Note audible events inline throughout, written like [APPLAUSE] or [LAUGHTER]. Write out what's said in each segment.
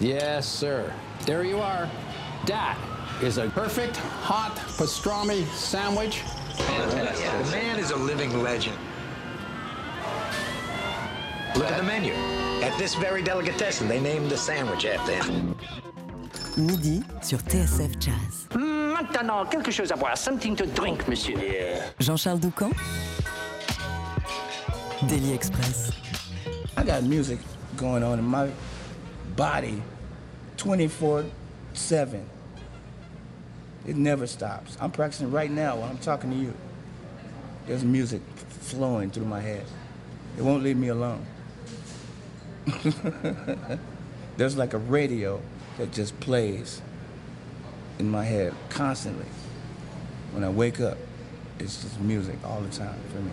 Yes, sir. There you are. That is a perfect hot pastrami sandwich. The man is a living legend. Look at the menu. At this very delicatessen, they named the sandwich after him. Midi sur TSF Jazz. Hmm, maintenant, quelque chose à boire. Something to drink, monsieur. Jean-Charles Doucan Daily Express. I got music going on in my body 24 7. It never stops. I'm practicing right now while I'm talking to you. There's music flowing through my head. It won't leave me alone. [LAUGHS] There's like a radio that just plays in my head constantly. When I wake up, it's just music all the time for me.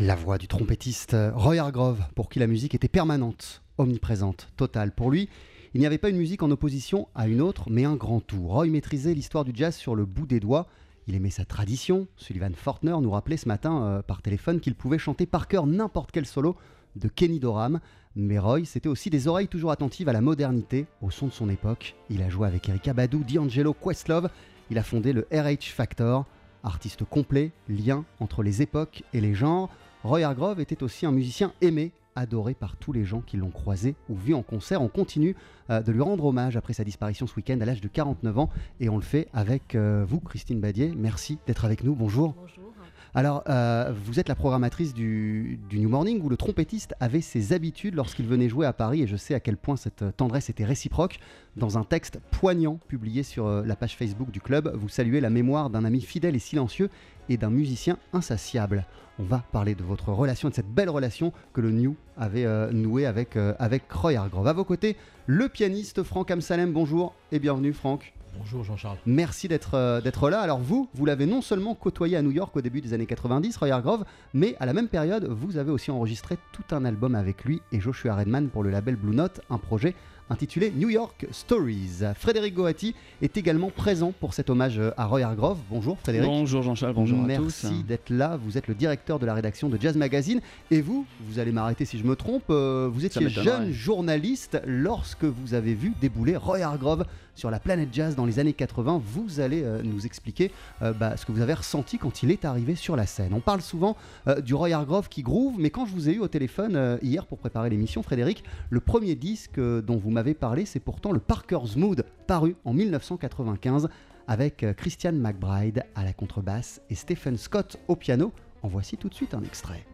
La voix du trompettiste Roy Hargrove, pour qui la musique était permanente, omniprésente, totale. Pour lui, il n'y avait pas une musique en opposition à une autre, mais un grand tout. Roy maîtrisait l'histoire du jazz sur le bout des doigts. Il aimait sa tradition. Sullivan Fortner nous rappelait ce matin euh, par téléphone qu'il pouvait chanter par cœur n'importe quel solo de Kenny Dorham. Mais Roy, c'était aussi des oreilles toujours attentives à la modernité, au son de son époque. Il a joué avec Erika Badu, D'Angelo, Questlove. Il a fondé le RH Factor, artiste complet, lien entre les époques et les genres. Roy Hargrove était aussi un musicien aimé, adoré par tous les gens qui l'ont croisé ou vu en concert. On continue euh, de lui rendre hommage après sa disparition ce week-end à l'âge de 49 ans et on le fait avec euh, vous, Christine Badier. Merci d'être avec nous. Bonjour. Bonjour. Alors, euh, vous êtes la programmatrice du, New Morning où le trompettiste avait ses habitudes lorsqu'il venait jouer à Paris et je sais à quel point cette tendresse était réciproque. Dans un texte poignant publié sur euh, la page Facebook du club, vous saluez la mémoire d'un ami fidèle et silencieux et d'un musicien insatiable. On va parler de votre relation, de cette belle relation que le New avait euh, nouée avec, euh, avec Roy. À vos côtés, le pianiste Franck Amsalem. Bonjour et bienvenue Franck. Bonjour Jean-Charles. Merci d'être euh, d'être là. Alors vous, vous l'avez non seulement côtoyé à New York au début des années 90, Roy Hargrove, mais à la même période, vous avez aussi enregistré tout un album avec lui et Joshua Redman pour le label Blue Note, un projet intitulé New York Stories. Frédéric Goati est également présent pour cet hommage à Roy Hargrove. Bonjour Frédéric. Bonjour Jean-Charles, bonjour à tous. Merci d'être là. Vous êtes le directeur de la rédaction de Jazz Magazine. Et vous, vous allez m'arrêter si je me trompe, euh, vous étiez jeune journaliste lorsque vous avez vu débouler Roy Hargrove sur la planète jazz dans les années 80. Vous allez euh, nous expliquer euh, bah, ce que vous avez ressenti quand il est arrivé sur la scène. On parle souvent euh, du Roy Hargrove qui groove, mais quand je vous ai eu au téléphone euh, hier pour préparer l'émission, Frédéric, le premier disque euh, dont vous m'avez parlé, c'est pourtant le Parker's Mood, paru en 1995 avec euh, Christian McBride à la contrebasse et Stephen Scott au piano. En voici tout de suite un extrait.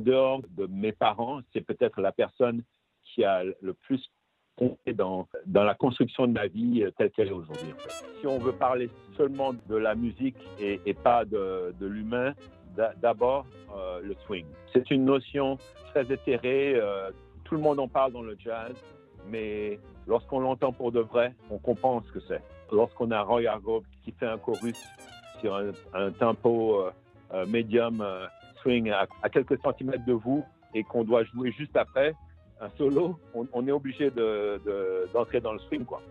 Dehors de mes parents, c'est peut-être la personne qui a le plus compté dans, la construction de ma vie euh, telle qu'elle est aujourd'hui. Si on veut parler seulement de la musique et, pas de, l'humain, d'abord euh, le swing. C'est une notion très éthérée, euh, tout le monde en parle dans le jazz, mais lorsqu'on l'entend pour de vrai, on comprend ce que c'est. Lorsqu'on a Roy Hargrove qui fait un chorus sur un, un tempo euh, médium swing à, quelques centimètres de vous et qu'on doit jouer juste après un solo, on, est obligé d'entrer de, de, dans le swing. Quoi.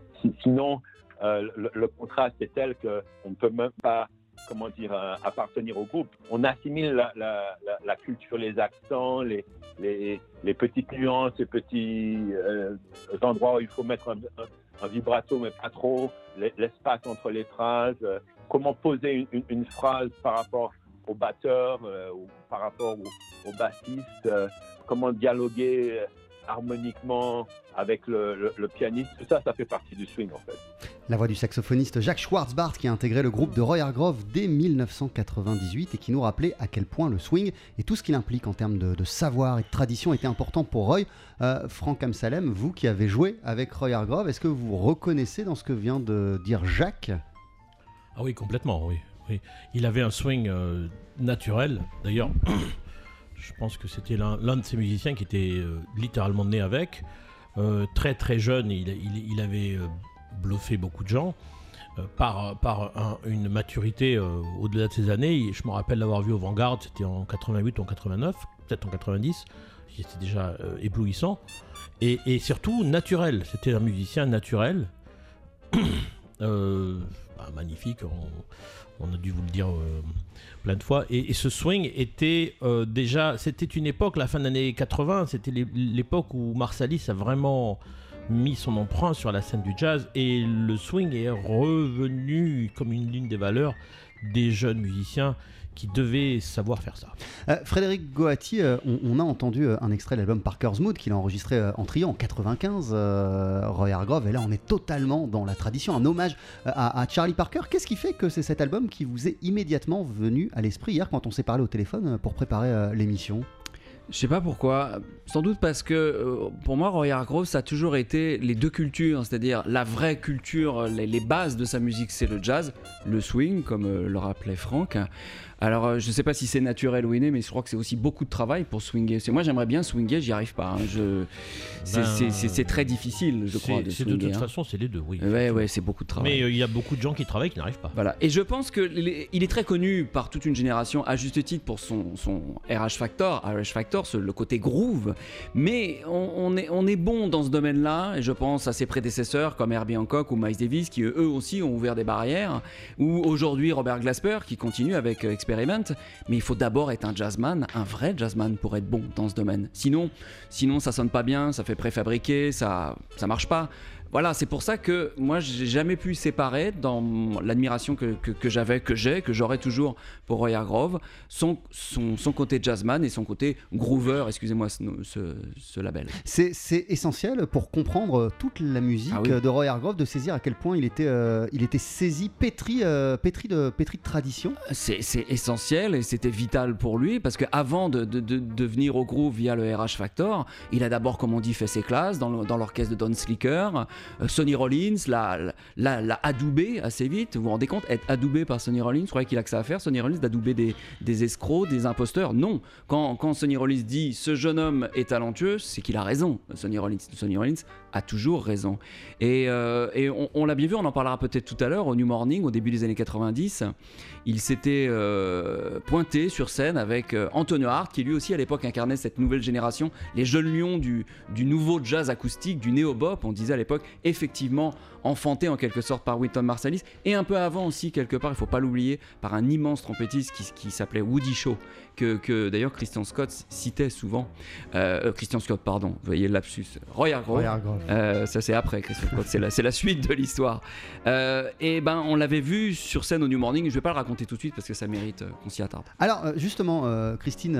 Sinon, le, le, contraste est tel qu'on ne peut même pas comment dire, appartenir au groupe. On assimile la, culture, les accents, les, petites nuances, les petits euh, endroits où il faut mettre un, vibrato, mais pas trop, l'espace entre les phrases, euh, comment poser une, phrase par rapport au batteur euh, ou par rapport au, au bassiste, comment dialoguer harmoniquement avec le, le, le, pianiste, tout ça, ça fait partie du swing en fait. La voix du saxophoniste Jacques Schwartzbart qui a intégré le groupe de Roy Hargrove dès 1998 et qui nous rappelait à quel point le swing et tout ce qu'il implique en termes de, de, savoir et de tradition était important pour Roy. Euh, Franck Amsalem, vous qui avez joué avec Roy Hargrove, est-ce que vous reconnaissez dans ce que vient de dire Jacques? Ah oui, complètement, oui. Il avait un swing euh, naturel. D'ailleurs, [COUGHS] je pense que c'était l'un de ces musiciens qui était euh, littéralement né avec. Euh, très très jeune, il, avait bluffé beaucoup de gens par, par un, une maturité au-delà de ces années. Je me rappelle l'avoir vu au Vanguard, c'était en 88 ou en 89, peut-être en 90. C'était déjà éblouissant. Et, surtout naturel. C'était un musicien naturel. [COUGHS] bah, magnifique. On, a dû vous le dire plein de fois. Et, ce swing était euh, déjà, c'était une époque, la fin des années 80, c'était l'époque où Marsalis a vraiment mis son emprunt sur la scène du jazz et le swing est revenu comme une ligne des valeurs des jeunes musiciens qui devaient savoir faire ça. Euh, Frédéric Goati, euh, on, on, a entendu euh, un extrait de l'album Parker's Mood qu'il a enregistré euh, en trio en 95, Roy Hargrove, et là on est totalement dans la tradition, un hommage à, à Charlie Parker. Qu'est-ce qui fait que c'est cet album qui vous est immédiatement venu à l'esprit hier quand on s'est parlé au téléphone pour préparer l'émission? Je sais pas pourquoi. Sans doute parce que euh, pour moi, Roy Hargrove, ça a toujours été les deux cultures, c'est-à-dire la vraie culture, les, les bases de sa musique, c'est le jazz, le swing, comme euh, le rappelait Franck. Alors, euh, je sais pas si c'est naturel ou inné, mais je crois que c'est aussi beaucoup de travail pour swinger. Moi, j'aimerais bien swinger, j'y arrive pas. Hein. Je... C'est ben, très difficile, je crois, de swinger. De toute hein. façon, c'est les deux, oui. Ouais, ouais, c'est beaucoup de travail. Mais il euh, y a beaucoup de gens qui travaillent qui n'arrivent pas. Voilà. Et je pense que les... il est très connu par toute une génération, à juste titre, pour son, son RH Factor, RH Factor, le côté groove. Mais on, on, est, on est bon dans ce domaine-là, et je pense à ses prédécesseurs comme Herbie Hancock ou Miles Davis, qui eux aussi ont ouvert des barrières, ou aujourd'hui Robert Glasper, qui continue avec mais il faut d'abord être un jazzman, un vrai jazzman pour être bon dans ce domaine. Sinon, sinon ça sonne pas bien, ça fait préfabriqué, ça ça marche pas. Voilà, c'est pour ça que moi, j'ai jamais pu séparer dans l'admiration que, que, que j'avais, que j'ai, que j'aurai toujours pour Roy Hargrove, son, son, son, côté jazzman et son côté groover, excusez-moi ce, ce, ce, label. C'est essentiel pour comprendre toute la musique ah oui. de Roy Hargrove, de saisir à quel point il était, euh, il était saisi, pétri, euh, pétri, de, pétri de tradition. C'est essentiel et c'était vital pour lui parce qu'avant de, de, de, de, venir au groove via le RH Factor, il a d'abord, comme on dit, fait ses classes dans l'orchestre de Don Slicker. Euh, Sonny Rollins l'a, l'a, adoubé assez vite. Vous vous rendez compte Être adoubé par Sonny Rollins, je croyais qu'il a que ça à faire, Sonny Rollins, d'adouber des, des escrocs, des imposteurs Non. Quand, quand Sonny Rollins dit ce jeune homme est talentueux, c'est qu'il a raison. Sonny Rollins, Sonny Rollins a toujours raison. Et, euh, et on, l'a bien vu, on en parlera peut-être tout à l'heure, au New Morning, au début des années 90. Il s'était euh, pointé sur scène avec euh, Antonio Hart, qui lui aussi à l'époque incarnait cette nouvelle génération, les jeunes lions du, du nouveau jazz acoustique, du néo-bop, on disait à l'époque, effectivement enfanté en quelque sorte par Wynton Marsalis, et un peu avant aussi, quelque part, il faut pas l'oublier, par un immense trompettiste qui, qui s'appelait Woody Shaw, que, que d'ailleurs Christian Scott citait souvent. Euh, Christian Scott, pardon, vous voyez le lapsus. Roy Hargrove. Euh, ça c'est après Christian Scott, c'est la, la, suite de l'histoire. Euh, et ben on l'avait vu sur scène au New Morning, je vais pas le raconter tout de suite parce que ça mérite qu'on s'y attarde. Alors justement, Christine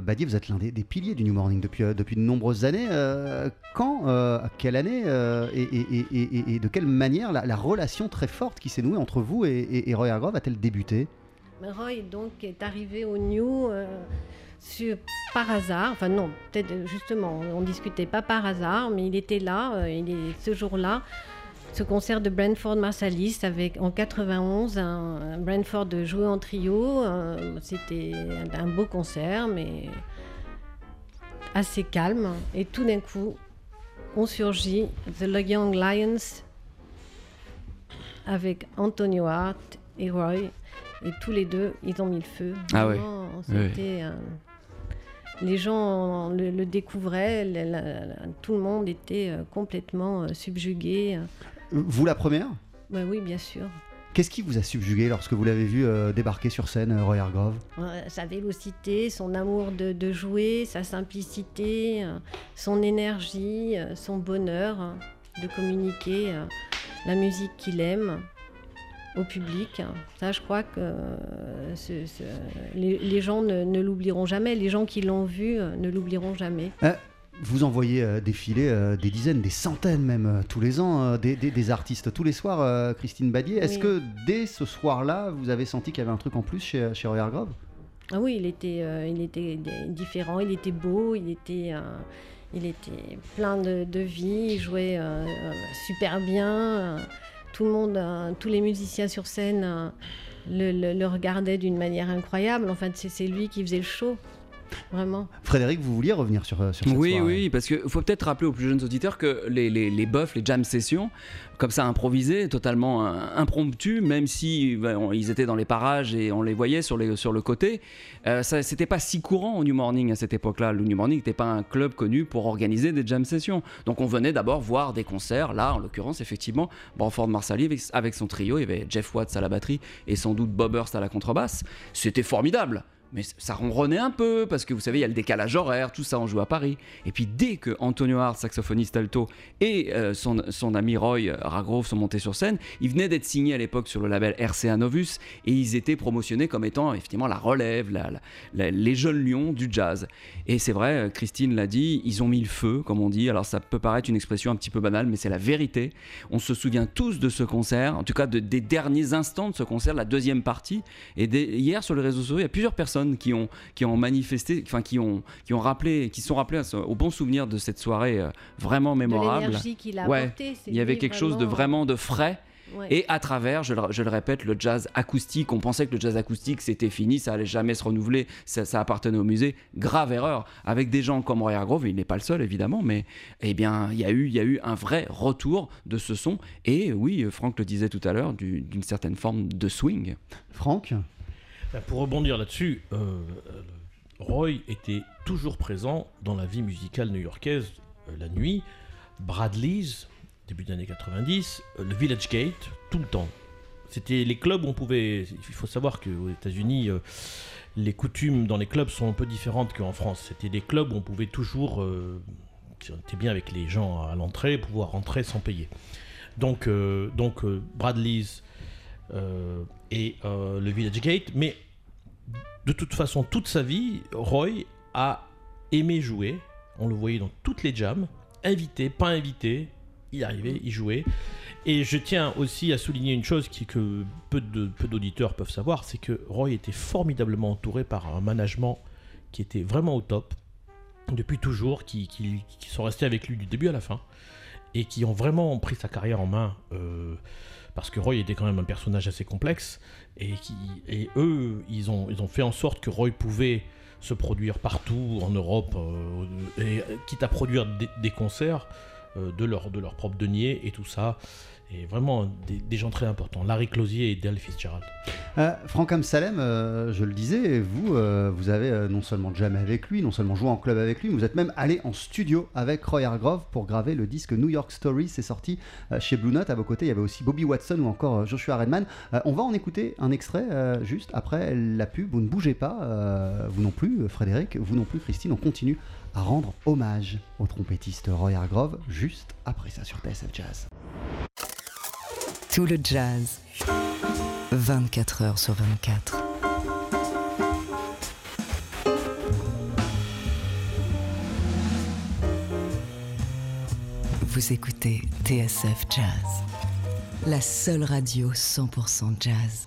Badier, vous êtes l'un des, des, piliers du New Morning depuis, depuis de nombreuses années. quand, à quelle année et, et, et, et de quelle manière la, la, relation très forte qui s'est nouée entre vous et Roy Hargrove a-t-elle débuté? Roy donc est arrivé au New euh, par hasard, enfin non, peut-être euh, justement, on discutait pas par hasard, mais il était là, euh, il est ce jour-là, ce concert de Brentford Marsalis avec en 91, un, un Brentford joué en trio, c'était un, un beau concert, mais assez calme, et tout d'un coup, on surgit The Young Lions avec Antonio Hart et Roy. Et tous les deux, ils ont mis le feu. Ah. Vraiment, Oui. euh, les gens le, le découvraient, le- la- la- tout le monde était euh, complètement euh, subjugué. Vous la première? Bah oui, bien sûr. Qu'est-ce qui vous a subjugué lorsque vous l'avez vu euh, débarquer sur scène, euh, Roy Hargrove? Euh, Sa vélocité, son amour de, de jouer, sa simplicité, son énergie, son bonheur euh, de communiquer la musique qu'il aime au public. Ça, je crois que euh, ce- ce- les, les gens ne, ne l'oublieront jamais. Les gens qui l'ont vu euh, ne l'oublieront jamais. Euh, Vous en voyez euh, défiler euh, des dizaines, des centaines même, tous les ans, des, des- des artistes tous les soirs, Christine Badier. Est-ce Oui. que dès ce soir-là, vous avez senti qu'il y avait un truc en plus chez, chez Hargrove Ah oui, il était, il était différent, il était beau, il était, il était plein de, de vie, il jouait super bien. Tout le monde, euh, tous les musiciens sur scène euh, le, regardaient d'une manière incroyable. En fait, c'est lui qui faisait le show, vraiment. Frédéric, vous vouliez revenir sur, euh, sur cette Oui, soirée oui, parce qu'il faut peut-être rappeler aux plus jeunes auditeurs que les, les, les buffs, les jam sessions, comme ça improvisées, totalement euh, impromptues, même si ben, on- ils étaient dans les parages et on les voyait sur, les, sur le côté, euh, ça c'était pas si courant au New Morning à cette époque-là. Le New Morning n'était pas un club connu pour organiser des jam sessions. Donc on venait d'abord voir des concerts. Là, en l'occurrence, effectivement, Branford Marsalis avec, avec son trio, il y avait Jeff Watts à la batterie et sans doute Bob Hurst à la contrebasse. C'était formidable. Mais ça ronronnait un peu, parce que vous savez, il y a le décalage horaire, tout ça, on joue à Paris. Et puis dès que Antonio Hart, saxophoniste alto, et euh, son, son ami Roy Hargrove sont montés sur scène, ils venaient d'être signés à l'époque sur le label RCA Novus, et ils étaient promotionnés comme étant effectivement la relève, les jeunes lions du jazz. Et c'est vrai, Christine l'a dit, ils ont mis le feu, comme on dit. Alors ça peut paraître une expression un petit peu banale, mais c'est la vérité. On se souvient tous de ce concert, en tout cas de- des derniers instants de ce concert, la deuxième partie. Et hier sur les réseaux sociaux, il y a plusieurs personnes qui ont, qui ont manifesté, enfin qui ont, qui ont rappelé, qui sont rappelés à ce- au bon souvenir de cette soirée euh, vraiment mémorable. a Ouais, il y avait quelque chose de vraiment- de frais. Ouais. Et à travers, je le, je le répète, le jazz acoustique, on pensait que le jazz acoustique c'était fini, ça allait jamais se renouveler, ça, ça appartenait au musée. Grave erreur. Avec des gens comme Roy Hargrove, il n'est pas le seul évidemment, mais eh bien, il y, a eu, il y a eu un vrai retour de ce son. Et oui, Franck le disait tout à l'heure, du- d'une certaine forme de swing. Franck? Pour rebondir là-dessus, euh, euh, Roy était toujours présent dans la vie musicale new-yorkaise euh, la nuit. Bradley's, début des années 90, euh, le Village Gate, tout le temps. C'était les clubs où on pouvait. Il faut savoir qu'aux États-Unis, euh, les coutumes dans les clubs sont un peu différentes qu'en France. C'était des clubs où on pouvait toujours. euh, si on était bien avec les gens à l'entrée, pouvoir rentrer sans payer. Donc, euh, donc euh, Bradley's euh, et euh, le Village Gate, mais de toute façon, toute sa vie, Roy a aimé jouer. On le voyait dans toutes les jams, invité, pas invité, il arrivait, il jouait. Et je tiens aussi à souligner une chose qui, que peu d'auditeurs peuvent savoir, c'est que Roy était formidablement entouré par un management qui était vraiment au top depuis toujours, qui sont restés avec lui du début à la fin et qui ont vraiment pris sa carrière en main. euh, parce que Roy était quand même un personnage assez complexe et, eux, ils ont, fait en sorte que Roy pouvait se produire partout en Europe, euh, euh, quitte à produire des, des concerts euh, de, leur, de leur propre denier et tout ça. Et vraiment des, gens très importants, Larry Closier et Del Fitzgerald. Euh, Franck Amsalem, euh, je le disais, vous, euh, vous avez euh, non seulement jamais avec lui, non seulement joué en club avec lui, vous êtes même allé en studio avec Roy Hargrove pour graver le disque New York Story. C'est sorti chez Blue Note. À vos côtés, il y avait aussi Bobby Watson ou encore Joshua Redman. On va en écouter un extrait juste après la pub. Vous ne bougez pas, vous non plus, Frédéric, vous non plus, Christine. On continue à rendre hommage au trompettiste Roy Hargrove juste après ça sur TSF Jazz. Tout le jazz. 24 heures sur 24. Vous écoutez TSF Jazz. La seule radio 100% jazz.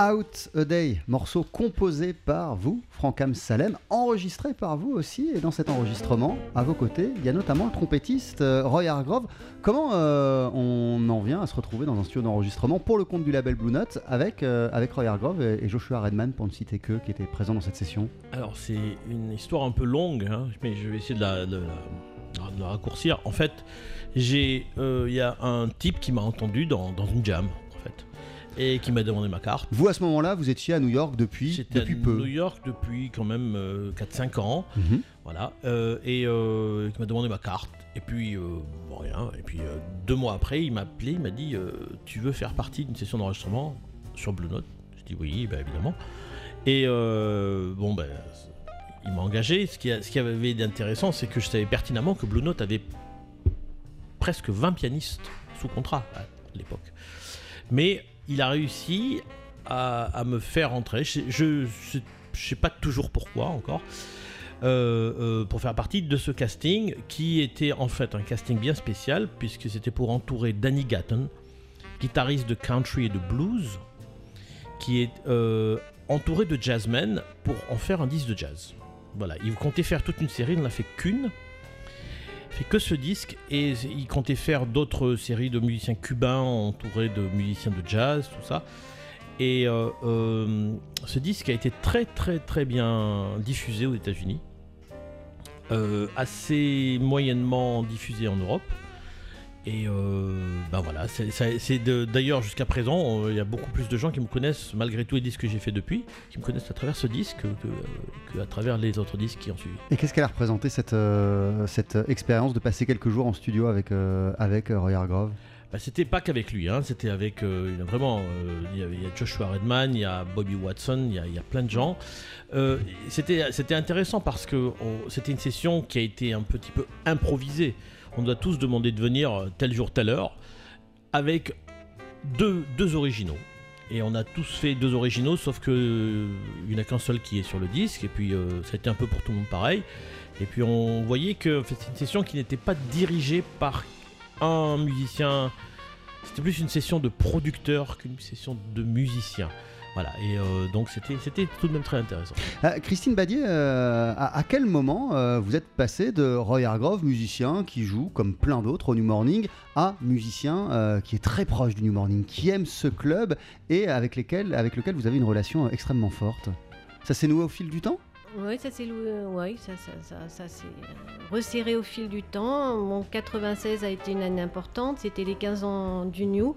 Out a Day, morceau composé par vous, Franck Salem, enregistré par vous aussi. Et dans cet enregistrement, à vos côtés, il y a notamment le trompettiste euh, Roy Hargrove. Comment euh, on en vient à se retrouver dans un studio d'enregistrement pour le compte du label Blue Note avec, euh, avec Roy Hargrove et, Joshua Redman, pour ne citer que, qui était présent dans cette session? Alors, c'est une histoire un peu longue, hein, mais je vais essayer de la, de la, raccourcir. En fait, il y a un type qui m'a entendu dans, dans une jam, en fait et qui m'a demandé ma carte. Vous, à ce moment-là, vous étiez à New York depuis, depuis à peu New York depuis quand même 4-5 euh, ans. Mhm. Voilà. Euh, et euh, qui m'a demandé ma carte. Et puis, bon, rien. Et puis, deux mois après, il m'a appelé, il m'a dit Tu veux faire partie d'une session d'enregistrement sur Blue Note? Je dis Oui, bah, évidemment. Et bon, ben. il m'a engagé. Ce qui, ce qui avait d'intéressant, c'est que je savais pertinemment que Blue Note avait presque 20 pianistes sous contrat à l'époque. Mais il a réussi à, me faire entrer. Je ne sais pas toujours pourquoi encore. Euh, euh, pour faire partie de ce casting qui était en fait un casting bien spécial puisque c'était pour entourer Danny Gatton, guitariste de country et de blues, qui est euh, entouré de jazzmen pour en faire un disque de jazz. Voilà, il comptait faire toute une série, il n'en a fait qu'une fait que ce disque et il comptait faire d'autres séries de musiciens cubains entourés de musiciens de jazz, tout ça. Et euh, euh, ce disque a été très très très bien diffusé aux États-Unis, euh, assez moyennement diffusé en Europe. Et euh, ben voilà, c'est d'ailleurs jusqu'à présent, il y a beaucoup plus de gens qui me connaissent malgré tous les disques que j'ai fait depuis, qui me connaissent à travers ce disque que, à travers les autres disques qui ont suivi. Et qu'est-ce qu'elle a représenté cette, euh, cette expérience de passer quelques jours en studio avec, euh, avec Roy Hargrove? Bah, c'était pas qu'avec lui, hein, c'était avec a vraiment il, y a, Joshua Redman, il y a Bobby Watson, il y a, plein de gens. c'était c'était intéressant parce que c'était une session qui a été un petit peu improvisée on nous a tous demandé de venir tel jour, telle heure, avec deux, deux originaux. Et on a tous fait deux originaux, sauf que euh, il n'y en a qu'un seul qui est sur le disque, et puis euh, ça a été un peu pour tout le monde pareil. Et puis on voyait que c'était une session qui n'était pas dirigée par un musicien, c'était plus une session de producteur qu'une session de musicien. Voilà, et euh, donc c'était, tout de même très intéressant. Euh, Christine Badier, euh, à, quel moment vous êtes passé de Roy Hargrove, musicien qui joue comme plein d'autres au New Morning, à musicien qui est très proche du New Morning, qui aime ce club et avec, lesquels, avec lequel vous avez une relation extrêmement forte? Ça s'est noué au fil du temps? Oui, ça s'est ça, ça resserré au fil du temps. Mon 96 a été une année importante, c'était les 15 ans du New.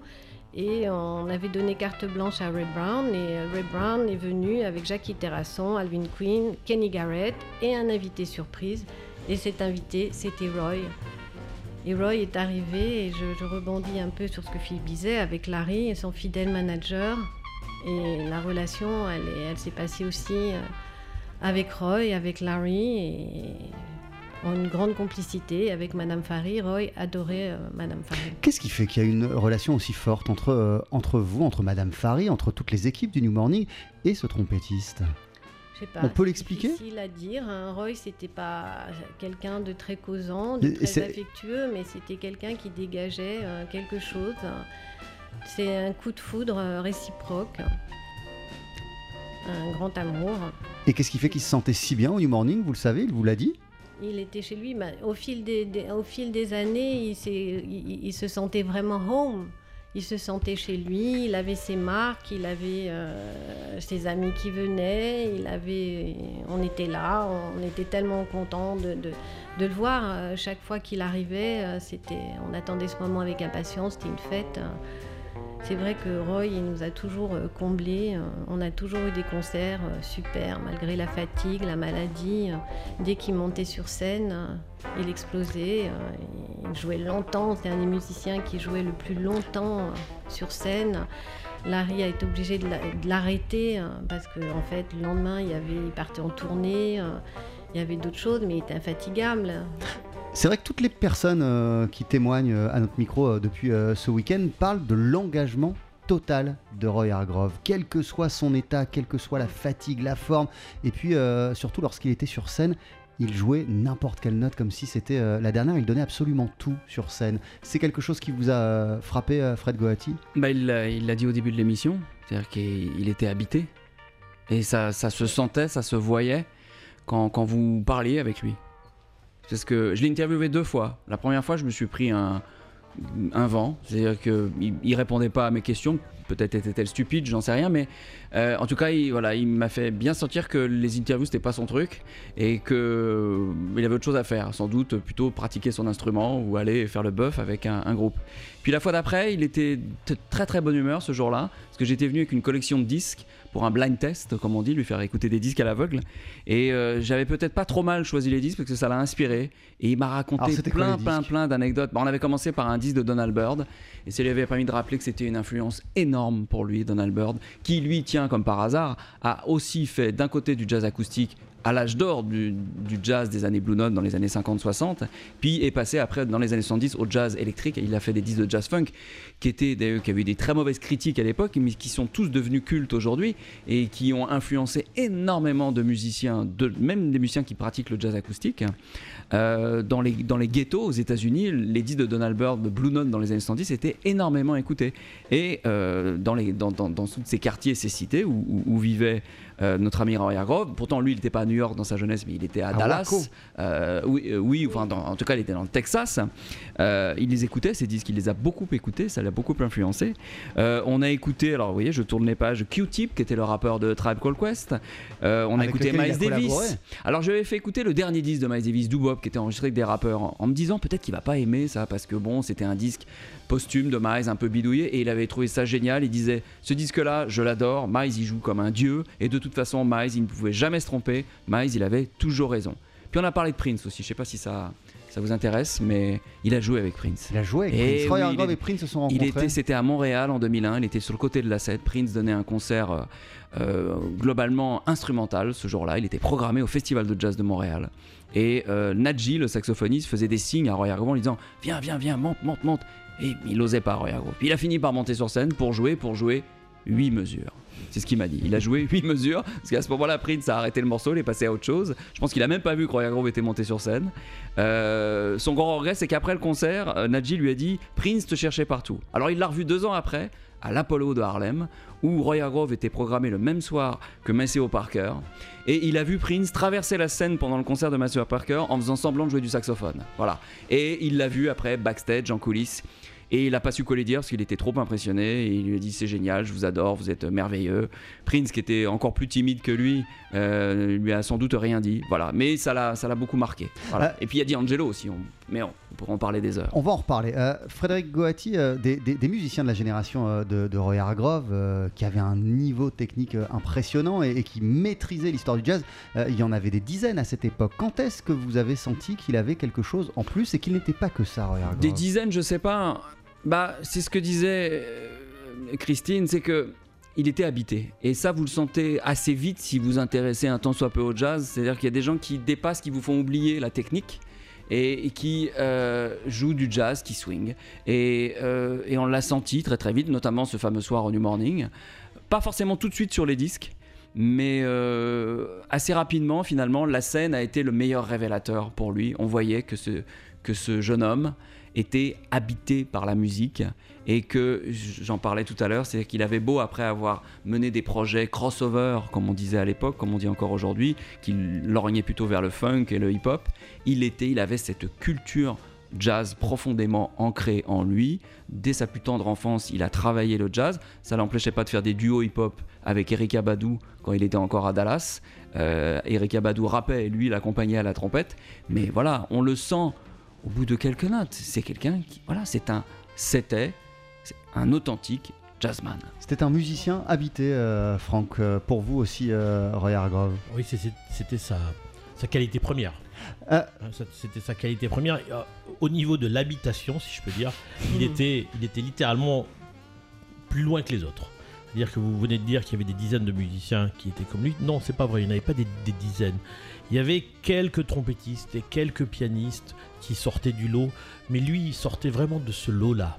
Et on avait donné carte blanche à Ray Brown. Et Ray Brown est venu avec Jackie Terrasson, Alvin Quinn, Kenny Garrett et un invité surprise. Et cet invité, c'était Roy. Et Roy est arrivé, et je, rebondis un peu sur ce que Philippe disait, avec Larry et son fidèle manager. Et la relation, elle, s'est passée aussi euh, avec Roy, avec Larry. Et une grande complicité avec Madame Fari. Roy adorait euh, Madame Fari. Qu'est-ce qui fait qu'il y a une relation aussi forte entre, euh, entre vous, entre Madame Fari, entre toutes les équipes du New Morning et ce trompettiste? Pas, On peut l'expliquer? C'est difficile à dire. Hein. Roy, c'était pas quelqu'un de très causant, de très affectueux, mais c'était quelqu'un qui dégageait euh, quelque chose. C'est un coup de foudre réciproque un grand amour. Et qu'est-ce qui fait qu'il se sentait si bien au New Morning Vous le savez, il vous l'a dit il était chez lui. au, fil des, au fil des années, il, il, se sentait vraiment home. Il se sentait chez lui, il avait ses marques, il avait euh, ses amis qui venaient, il avait, on était là, on était tellement contents de, de, de le voir. Euh, chaque fois qu'il arrivait, euh, c'était, on attendait ce moment avec impatience, c'était une fête. C'est vrai que Roy nous a toujours euh, comblés. Euh, on a toujours eu des concerts euh, super, malgré la fatigue, la maladie. Dès qu'il montait sur scène, il explosait. Il jouait longtemps. C'était un des musiciens qui jouait le plus longtemps sur scène. Larry a été obligé de l'arrêter parce qu'en en fait, le lendemain, il partait en tournée. Il y avait d'autres choses, mais il était infatigable. C'est vrai que toutes les personnes euh, qui témoignent euh, à notre micro euh, depuis ce week-end parlent de l'engagement total de Roy Hargrove, quel que soit son état, quelle que soit la fatigue, la forme, et puis surtout lorsqu'il était sur scène, il jouait n'importe quelle note comme si c'était euh, la dernière. Il donnait absolument tout sur scène. C'est quelque chose qui vous a euh, frappé, euh, Fred Goati? Bah, Il l'a il l'a dit au début de l'émission, c'est-à-dire qu'il était habité. Et ça, ça se sentait, ça se voyait quand, quand vous parliez avec lui. C'est ce que je l'ai interviewé deux fois. La première fois, je me suis pris un, un vent, c'est-à-dire qu'il il répondait pas à mes questions. Peut-être était-elle stupide, j'en sais rien, mais euh, en tout cas, il, voilà, il m'a fait bien sentir que les interviews c'était pas son truc et que euh, il avait autre chose à faire, sans doute plutôt pratiquer son instrument ou aller faire le bœuf avec un, un groupe. Puis la fois d'après, il était de très très bonne humeur ce jour-là, parce que j'étais venu avec une collection de disques pour un blind test, comme on dit, lui faire écouter des disques à l'aveugle. Et euh, j'avais peut-être pas trop mal choisi les disques parce que ça l'a inspiré. Et il m'a raconté Alors, plein, plein, plein d'anecdotes. Bon, on avait commencé par un disque de Donald Byrd. Et ça lui avait permis de rappeler que c'était une influence énorme pour lui, Donald Byrd, qui lui tient, comme par hasard, a aussi fait d'un côté du jazz acoustique à l'âge d'or du, jazz des années Blue Note dans les années 50-60, puis est passé après dans les années 70 au jazz électrique. Il a fait des disques de jazz funk qui étaient qui avaient eu des très mauvaises critiques à l'époque, mais qui sont tous devenus cultes aujourd'hui et qui ont influencé énormément de musiciens, même des musiciens qui pratiquent le jazz acoustique. Euh, dans, les, dans les ghettos aux États-Unis, les disques de Donald Byrd, de Blue Note dans les années 70 étaient énormément écoutés. Et euh, dans, les, dans, dans, ces quartiers, ces cités où, où, où vivait euh, notre ami Roy Hargrove, pourtant lui il n'était pas à New York dans sa jeunesse, mais il était à, À Dallas. Euh, oui, euh, oui enfin, dans- en tout cas il était dans le Texas. Il les écoutait, ces disques, il les a beaucoup écoutés, ça l'a beaucoup influencé. On a écouté, alors vous voyez, je tourne les pages, Q-Tip, qui était le rappeur de Tribe Called Quest. On a écouté Miles. Davis. Alors je lui avais fait écouter le dernier disque de Miles Davis, Doobop, qui était enregistré avec des rappeurs, en, en me disant peut-être qu'il va pas aimer ça, parce que bon, c'était un disque posthume de Miles, un peu bidouillé, et il avait trouvé ça génial. Il disait ce disque-là, je l'adore. Miles, il joue comme un dieu, et de toute façon, Miles, il ne pouvait jamais se tromper. Miles, il avait toujours raison. Puis on a parlé de Prince aussi. Je sais pas si ça, ça vous intéresse, mais il a joué avec Prince. Il a joué avec Et Prince. Roy oui, il et Prince se sont Il rencontrés. était, c'était à Montréal en 2001. Il était sur le côté de la scène. Prince donnait un concert euh, euh, globalement instrumental ce jour-là. Il était programmé au Festival de jazz de Montréal. Et euh, Nadji, le saxophoniste, faisait des signes à Roy Hargrove en lui disant Viens, viens, viens, monte, monte, monte. Et il n'osait pas, Roy Hargrove. Puis il a fini par monter sur scène pour jouer, pour jouer 8 mesures. C'est ce qu'il m'a dit. Il a joué [LAUGHS] 8 mesures, parce qu'à ce moment-là, Prince a arrêté le morceau, il est passé à autre chose. Je pense qu'il a même pas vu que Roy Hargrove était monté sur scène. Euh, son grand regret, c'est qu'après le concert, euh, Nadji lui a dit Prince te cherchait partout. Alors il l'a revu deux ans après, à l'Apollo de Harlem, où Roy Hargrove était programmé le même soir que Maceo Parker. Et il a vu Prince traverser la scène pendant le concert de Maceo Parker en faisant semblant de jouer du saxophone. Voilà. Et il l'a vu après, backstage, en coulisses. Et il n'a pas su quoi lui dire parce qu'il était trop impressionné. Et il lui a dit C'est génial, je vous adore, vous êtes merveilleux. Prince, qui était encore plus timide que lui, euh, lui a sans doute rien dit. Voilà. Mais ça l'a ça l'a beaucoup marqué. Voilà. Euh, Et puis il y a D'Angelo aussi. on- Mais on, on pourra en parler des heures. On va en reparler. Euh, Frédéric Goati, euh, des, des- des musiciens de la génération de, de Roy Hargrove, qui avaient un niveau technique impressionnant et, et qui maîtrisaient l'histoire du jazz, il y en avait des dizaines à cette époque. Quand est-ce que vous avez senti qu'il avait quelque chose en plus et qu'il n'était pas que ça, Roy Hargrove? Des dizaines, je sais pas. Bah, c'est ce que disait euh, Christine, c'est que il était habité. Et ça, vous le sentez assez vite si vous intéressez un tant soit peu au jazz. C'est-à-dire qu'il y a des gens qui dépassent, qui vous font oublier la technique. Et, qui euh, jouent du jazz, qui swing. Et, euh, et on l'a senti très très vite, notamment ce fameux soir au New Morning. Pas forcément tout de suite sur les disques, mais assez rapidement, finalement, la scène a été le meilleur révélateur pour lui. On voyait que ce, que ce jeune homme était habité par la musique et que, j'en parlais tout à l'heure, c'est qu'il avait beau, après avoir mené des projets crossover, comme on disait à l'époque, comme on dit encore aujourd'hui, qu'il lorgnait plutôt vers le funk et le hip-hop, il était, il avait cette culture jazz profondément ancrée en lui. Dès sa plus tendre enfance, il a travaillé le jazz. Ça l'empêchait pas de faire des duos hip-hop avec Erika Badou quand il était encore à Dallas. Euh, Erika Badou rappait et lui l'accompagnait à la trompette. Mais voilà, on le sent au bout de quelques notes. C'est quelqu'un qui, voilà, c'est un, c'était un authentique jazzman. C'était un musicien habité, euh, Franck, euh, pour vous aussi, euh, Roy Hargrove. Oui, c'est- c'était sa, sa qualité première. Euh, C'était sa qualité première. Euh, Au niveau de l'habitation, si je peux dire, il, était, il était littéralement plus loin que les autres. C'est-à-dire que vous venez de dire qu'il y avait des dizaines de musiciens qui étaient comme lui. Non, c'est pas vrai, il n'y en avait pas des, des dizaines. Il y avait quelques trompettistes et quelques pianistes qui sortaient du lot, mais lui, il sortait vraiment de ce lot-là.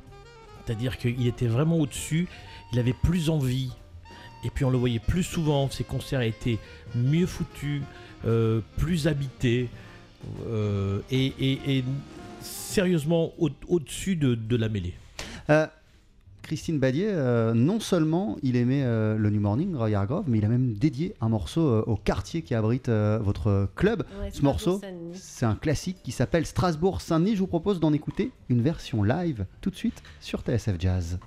C'est-à-dire qu'il était vraiment au-dessus, il avait plus envie. et puis on le voyait plus souvent. Ses concerts étaient mieux foutus, euh, plus habités euh, et, sérieusement au- au-dessus de, de la mêlée. Euh, Christine Badier, euh, non seulement il aimait euh, le New Morning, Roy Hargrove, mais il a même dédié un morceau euh, au quartier qui abrite votre club. Ouais, Ce morceau, c'est un classique qui s'appelle Strasbourg-Saint-Denis. Je vous propose d'en écouter une version live tout de suite sur TSF Jazz.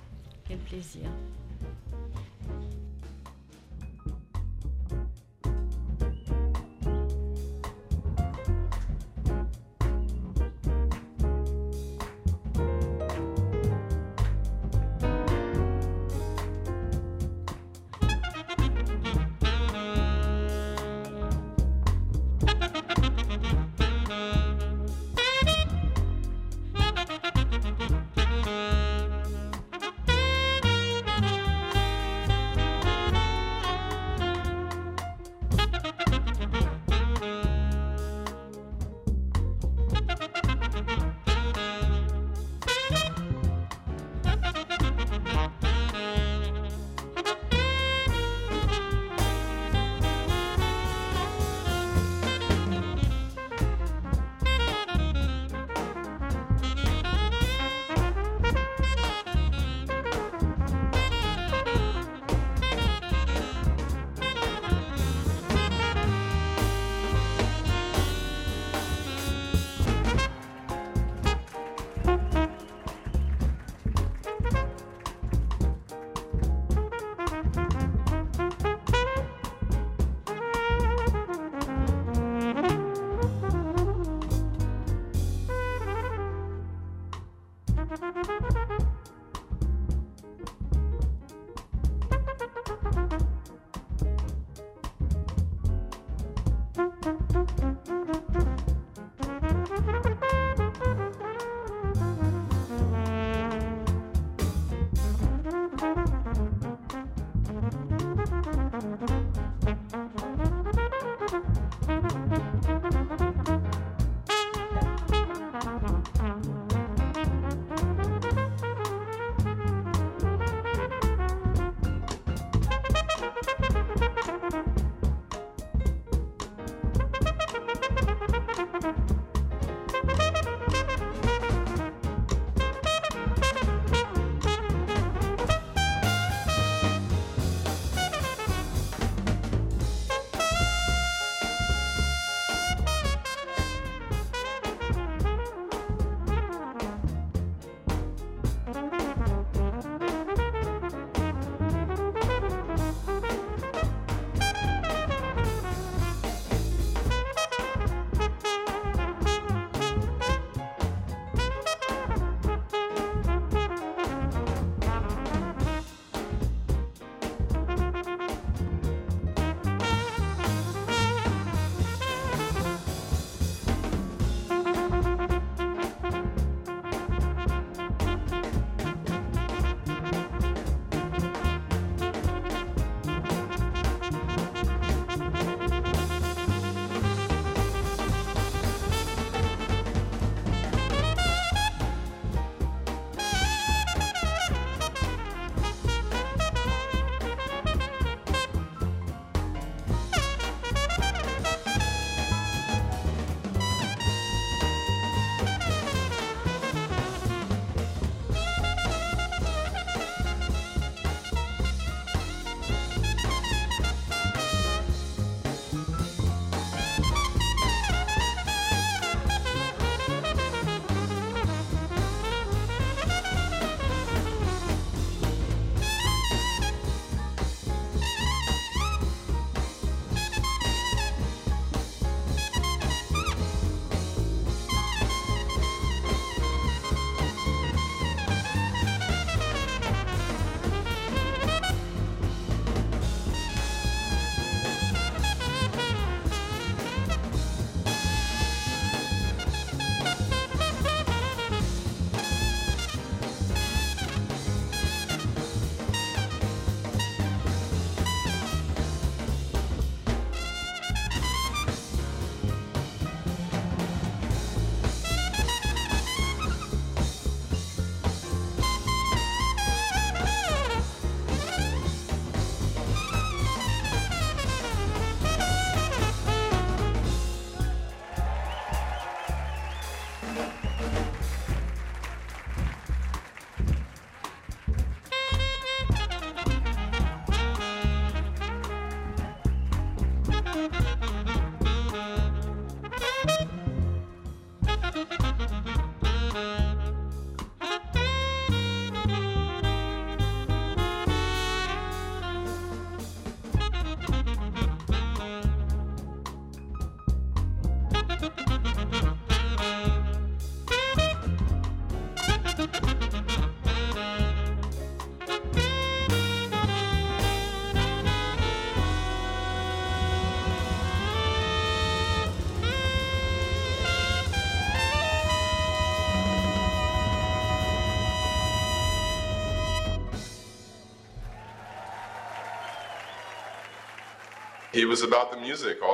Quel plaisir.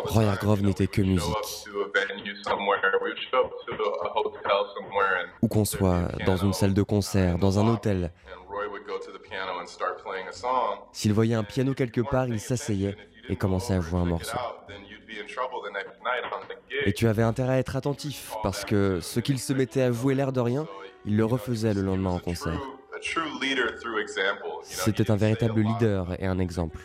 Roy Hargrove n'était que musique. Où qu'on soit, dans une salle de concert, dans un hôtel, s'il voyait un piano quelque part, il s'asseyait et commençait à jouer un morceau. Et tu avais intérêt à être attentif, parce que ce qu'il se mettait à jouer l'air de rien, il le refaisait le lendemain en concert. C'était un véritable leader et un exemple.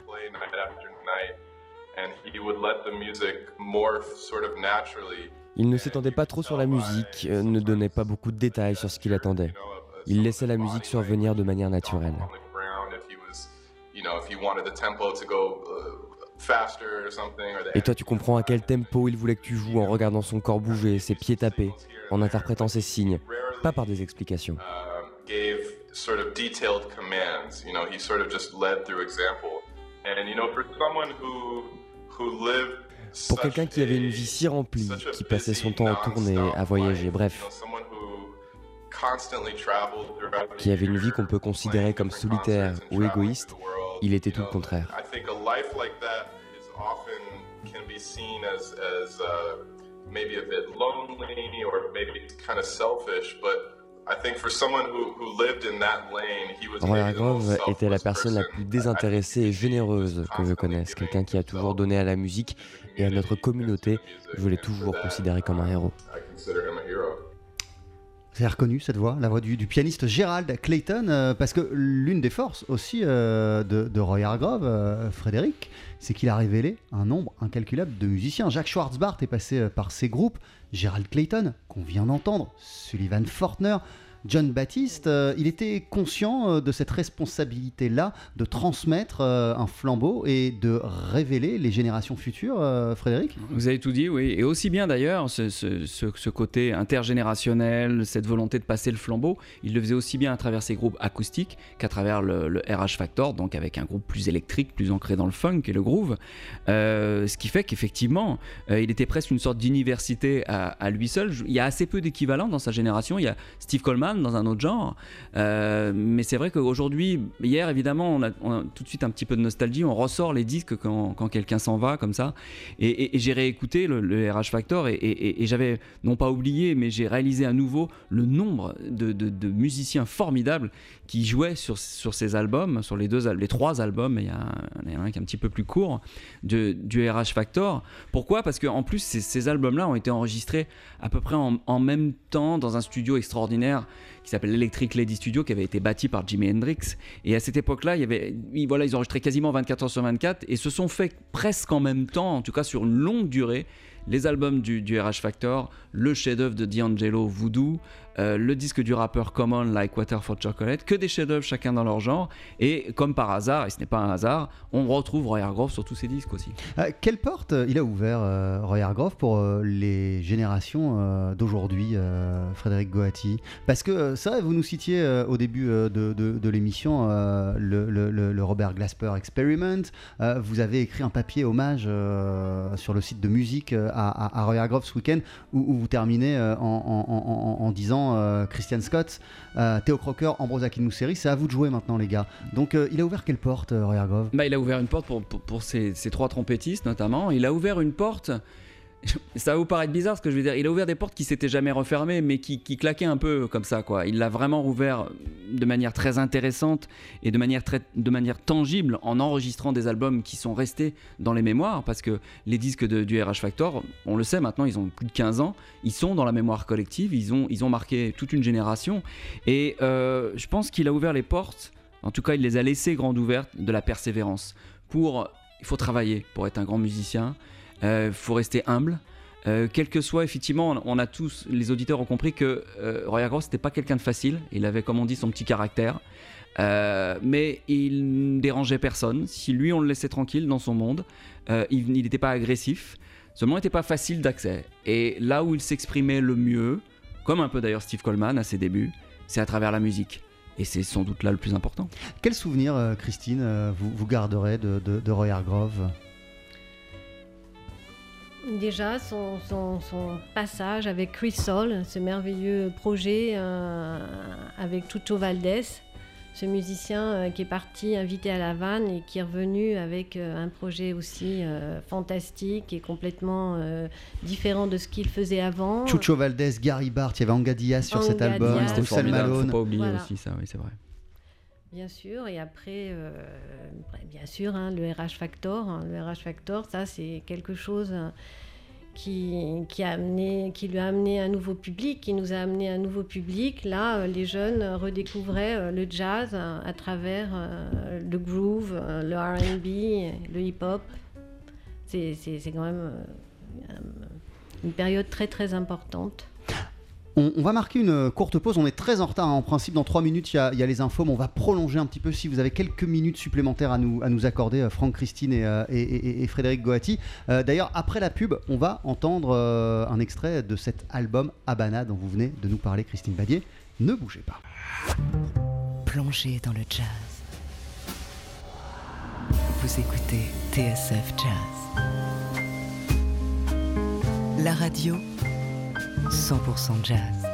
Il ne s'étendait pas trop sur la musique, euh, ne donnait pas beaucoup de détails sur ce qu'il attendait. Il laissait la musique survenir de manière naturelle. Et toi, tu comprends à quel tempo il voulait que tu joues en regardant son corps bouger, ses pieds taper, en interprétant ses signes, pas par des explications. Pour quelqu'un qui avait une vie si remplie, qui passait son temps en tournée, à voyager, bref, qui avait une vie qu'on peut considérer comme solitaire ou égoïste, il était tout le contraire. Roy Hargrove était la personne la plus désintéressée et généreuse que je connaisse, quelqu'un qui a toujours donné à la musique et à notre communauté. Je l'ai toujours considéré comme un héros. Avez reconnu cette voix, la voix du, pianiste Gerald Clayton, euh, parce que l'une des forces aussi euh, de, Roy Hargrove, euh, Frédéric, c'est qu'il a révélé un nombre incalculable de musiciens. Jacques Schwartzbart est passé par ses groupes, Gerald Clayton, qu'on vient d'entendre, Sullivan Fortner, John Baptiste, euh, il était conscient euh, de cette responsabilité-là de transmettre euh, un flambeau et de révéler les générations futures, Frédéric? Vous avez tout dit, oui. Et aussi bien d'ailleurs, ce, côté intergénérationnel, cette volonté de passer le flambeau, il le faisait aussi bien à travers ses groupes acoustiques qu'à travers le, RH Factor, donc avec un groupe plus électrique, plus ancré dans le funk et le groove. ce qui fait qu'effectivement, il était presque une sorte d'université à, à lui seul. Il y a assez peu d'équivalents dans sa génération. Il y a Steve Coleman dans un autre genre. Euh, mais c'est vrai qu'aujourd'hui, hier évidemment, on a, tout de suite un petit peu de nostalgie. On ressort les disques quand, quelqu'un s'en va comme ça. Et, j'ai réécouté le, RH Factor et, j'avais non pas oublié, mais j'ai réalisé à nouveau le nombre de, musiciens formidables qui jouaient sur, sur ces albums, sur les, deux, les trois albums, il y, y en a un qui est un petit peu plus court, de, du RH Factor. Pourquoi? Parce qu'en plus, ces, albums-là ont été enregistrés à peu près en même temps dans un studio extraordinaire qui s'appelle Electric Lady Studio, qui avait été bâti par Jimi Hendrix. Et à cette époque-là, il y avait, voilà, ils enregistraient quasiment 24 heures sur 24 et se sont fait presque en même temps, en tout cas sur une longue durée, les albums du, du RH Factor, le chef-d'œuvre de D'Angelo Voodoo, euh, le disque du rappeur Common, Like Water for Chocolate, que des chefs-d'œuvre chacun dans leur genre. Et comme par hasard, et ce n'est pas un hasard, on retrouve Roy Hargrove sur tous ces disques aussi. Euh, quelle porte euh, il a ouvert, Roy Hargrove, pour les générations d'aujourd'hui, Frédéric Goati? Parce que ça, vous nous citiez au début de, l'émission le, Robert Glasper Experiment. vous avez écrit un papier hommage sur le site de musique à, Roy Hargrove ce week-end où, vous terminez en disant euh, Christian Scott, euh, Théo Crocker, Ambrose Akinmuseri. C'est à vous de jouer maintenant, les gars. Donc, euh, il a ouvert quelle porte, Roy Hargrove bah, Il a ouvert une porte pour, pour, ces, trois trompettistes, notamment. Il a ouvert une porte [LAUGHS] ça va vous paraître bizarre ce que je veux dire. Il a ouvert des portes qui s'étaient jamais refermées, mais qui, claquaient un peu comme ça, quoi. Il l'a vraiment ouvert de manière très intéressante et de manière, de manière tangible en enregistrant des albums qui sont restés dans les mémoires, parce que les disques de, du RH Factor, on le sait maintenant, ils ont plus de 15 ans, ils sont dans la mémoire collective, ils ont, ils ont marqué toute une génération. Et euh, je pense qu'il a ouvert les portes, en tout cas, il les a laissées grandes ouvertes de la persévérance. Pour, il faut travailler pour être un grand musicien. Il euh, faut rester humble. Euh, quel que soit, effectivement, on a tous, les auditeurs ont compris que euh, Roy Hargrove, c'était pas quelqu'un de facile. Il avait, comme on dit, son petit caractère. mais il ne dérangeait personne. Si lui, on le laissait tranquille dans son monde, il n'était pas agressif. Seulement, il n'était pas facile d'accès. Et là où il s'exprimait le mieux, comme un peu d'ailleurs Steve Coleman à ses débuts, c'est à travers la musique. Et c'est sans doute là le plus important. Quel souvenir, Christine, vous, garderez de, de Roy Hargrove? Déjà, son, passage avec Chris Sol, ce merveilleux projet euh, avec Tuto Valdés, ce musicien euh, qui est parti invité à La Havane et qui est revenu avec euh, un projet aussi euh, fantastique et complètement euh, différent de ce qu'il faisait avant. Chucho Valdés, Gary Bart, il y avait Anga Diaz sur cet album, formidable, Malone. faut pas oublier Voilà. aussi ça, oui, c'est vrai. Bien sûr, et après, euh, bien sûr, hein, le RH Factor. hein, le RH Factor, ça, c'est quelque chose euh, qui, qui, a amené, qui lui a amené un nouveau public, qui nous a amené un nouveau public. Là, euh, les jeunes redécouvraient euh, le jazz à travers le groove, le RB, le hip-hop. C'est quand même une période très, très importante. On, va marquer une courte pause, on est très en retard hein. en principe, dans 3 minutes il y, a, les infos, mais on va prolonger un petit peu si vous avez quelques minutes supplémentaires à nous, accorder, euh, Franck, Christine et, euh, Frédéric Goati. Euh, D'ailleurs, après la pub, on va entendre euh, un extrait de cet album Habana dont vous venez de nous parler, Christine Badier. Ne bougez pas. Plongez dans le jazz. Vous écoutez TSF Jazz. La radio 100% jazz.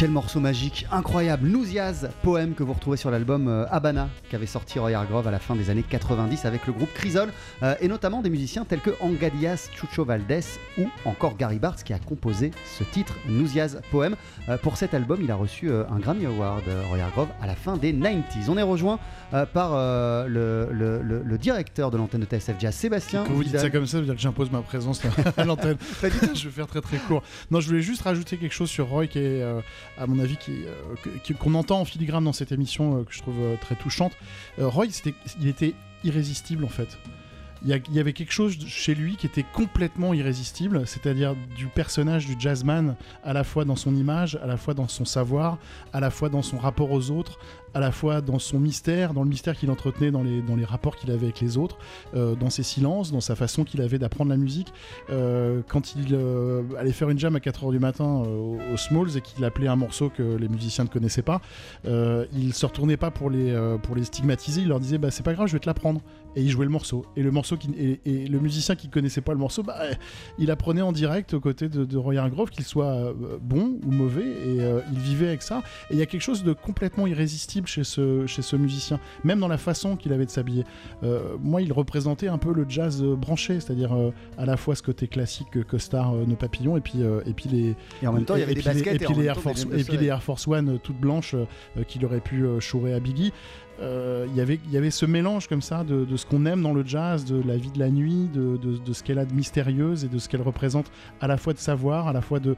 Quel morceau magique, incroyable, Nouziaz, poème que vous retrouvez sur l'album euh, Habana, qu'avait sorti Roy Hargrove à la fin des années 90 avec le groupe Crisol, euh, et notamment des musiciens tels que Angadias Chucho Valdés ou encore Gary Bartz qui a composé ce titre, Nouziaz, poème. Euh, pour cet album, il a reçu euh, un Grammy Award, Roy Hargrove, à la fin des 90s. On est rejoint par le, le- le- le directeur de l'antenne de TSF Jazz, Sébastien. Quand vous dites ça comme ça, j'impose ma présence à l'antenne. [LAUGHS] je vais faire très très court. Non, je voulais juste rajouter quelque chose sur Roy qui est, à mon avis, euh, qu'on entend en filigrane dans cette émission euh, que je trouve euh, très touchante. Roy, il était irrésistible en fait. il y avait quelque chose chez lui qui était complètement irrésistible, c'est-à-dire du personnage du jazzman, à la fois dans son image, à la fois dans son savoir, à la fois dans son rapport aux autres, à la fois dans son mystère, dans le mystère qu'il entretenait dans les, dans les rapports qu'il avait avec les autres, euh, dans ses silences, dans sa façon qu'il avait d'apprendre la musique. Euh, quand il euh, allait faire une jam à 4h du matin au, Smalls et qu'il appelait un morceau que les musiciens ne connaissaient pas, il se retournait pas pour les, pour les stigmatiser, il leur disait bah, c'est pas grave, je vais te l'apprendre. Et il jouait le morceau. Et le, morceau qui, et, le musicien qui connaissait pas le morceau, bah, il apprenait en direct aux côtés de, de Roy Hargrove, qu'il soit bon ou mauvais, et il vivait avec ça. Et il y a quelque chose de complètement irrésistible chez ce, chez ce musicien, même dans la façon qu'il avait de s'habiller. Euh, moi, il représentait un peu le jazz euh, branché, c'est-à-dire euh, à la fois ce côté classique costard, nœud papillon, et puis, et puis les. Et en même temps, il y avait et des puis baskets et les Air Force, des lunettes de et puis les soleil. Air Force One toutes blanches qu'il aurait pu chourer à Biggie. Euh, il y avait- y avait ce mélange comme ça de, de ce qu'on aime dans le jazz, de la vie de la nuit, de, de- de ce qu'elle a de mystérieuse et de ce qu'elle représente à la fois de savoir, à la fois de,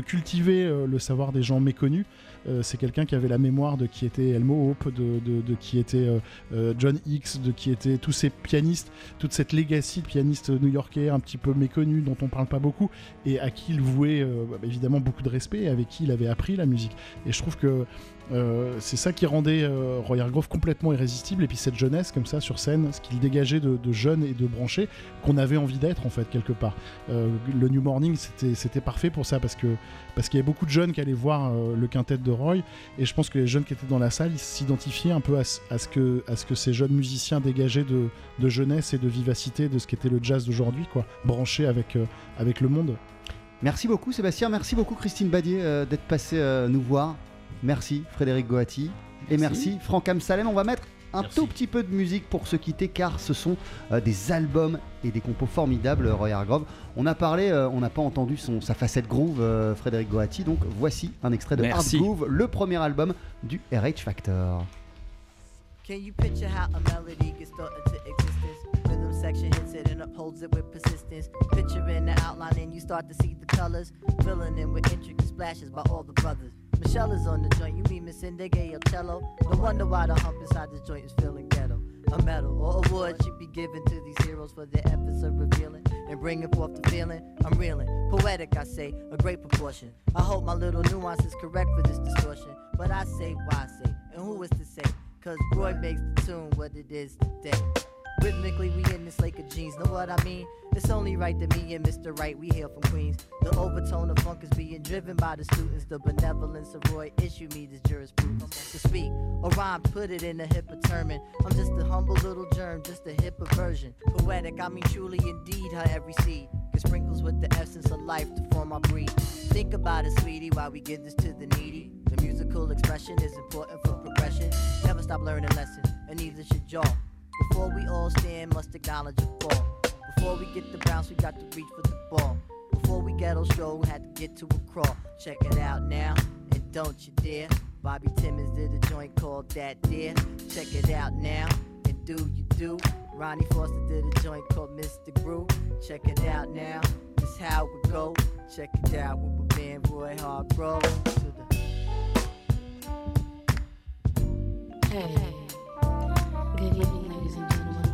cultiver le savoir des gens méconnus. Euh, c'est quelqu'un qui avait la mémoire de qui était Elmo Hope, de, de- qui était euh, euh, John Hicks, de qui étaient tous ces pianistes, toute cette legacy de pianistes new-yorkais un petit peu méconnus dont on parle pas beaucoup et à qui il vouait euh, bah, évidemment beaucoup de respect et avec qui il avait appris la musique. Et je trouve que c'est ça qui rendait euh, Roy complètement irrésistible et puis cette jeunesse comme ça sur scène, ce qu'il dégageait de, de jeune et de branché qu'on avait envie d'être en fait quelque part. Le New Morning c'était parfait pour ça parce que parce qu'il y avait beaucoup de jeunes qui allaient voir le quintet de Roy et je pense que les jeunes qui étaient dans la salle ils s'identifiaient un peu à, ce- à ce que à ce que ces jeunes musiciens dégageaient de, de jeunesse et de vivacité de ce qu'était le jazz d'aujourd'hui quoi, branché avec euh, avec le monde. Merci beaucoup Sébastien, merci beaucoup Christine Badier euh, d'être passée euh, nous voir. Merci Frédéric Goati et merci Franck Amsalem. On va mettre un tout petit peu de musique pour se quitter car ce sont euh, des albums et des compos formidables Roy Hargrove. On a parlé, euh, on n'a pas entendu son, sa facette groove euh, Frédéric Goati donc voici un extrait de Merci. Hard Groove, le premier album du RH Factor. Can you picture how a melody gets thought into existence? Rhythm section hits it and upholds it with persistence. Picturing the outline and you start to see the colors. Filling in with intricate splashes by all the brothers. Michelle is on the joint, you mean Miss Indigay or cello? No wonder why the hump inside the joint is feeling ghetto. A medal or award should be given to these heroes for their efforts of revealing and bringing forth the feeling. I'm reeling, poetic, I say, a great proportion. I hope my little nuance is correct for this distortion. But I say, why say, and who is to say? Cause Roy makes the tune what it is today. Rhythmically, we in this lake of jeans, know what I mean? It's only right that me and Mr. Right, we hail from Queens. The overtone of funk is being driven by the students. The benevolence of Roy issue me this jurisprudence. To speak or rhyme, put it in a hippotermin. I'm just a humble little germ, just a hipper version. Poetic, I mean truly indeed, her every seed. Sprinkles with the essence of life to form our breed. Think about it, sweetie, while we give this to the needy. The musical expression is important for progression. Never stop learning lessons, and neither should y'all. Before we all stand, must acknowledge a fall. Before we get the bounce, we got to reach for the ball. Before we get on we had to get to a crawl. Check it out now, and don't you dare. Bobby Timmons did a joint called That Dare. Check it out now, and do you do. Ronnie Foster did a joint called Mr. Groove. Check it out now, this how we go. Check it out with my man Roy Hargrove. To the Hey, good evening, ladies and gentlemen.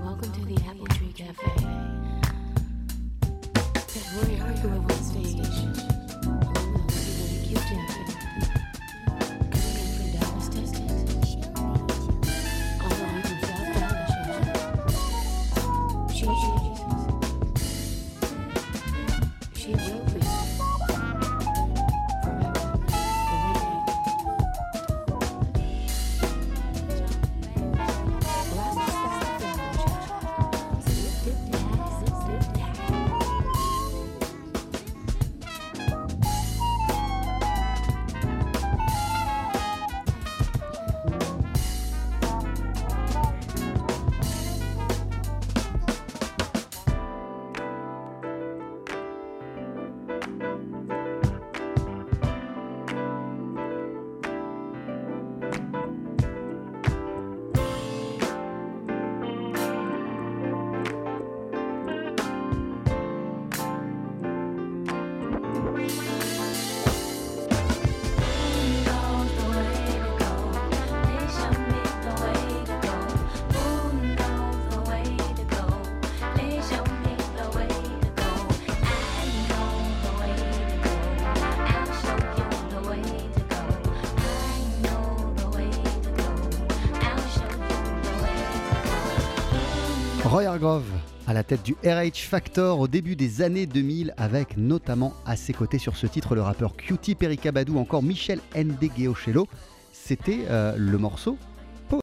À la tête du RH Factor au début des années 2000 avec notamment à ses côtés sur ce titre le rappeur Cutie Pericabadou encore Michel Ndegeocello. C'était euh, le morceau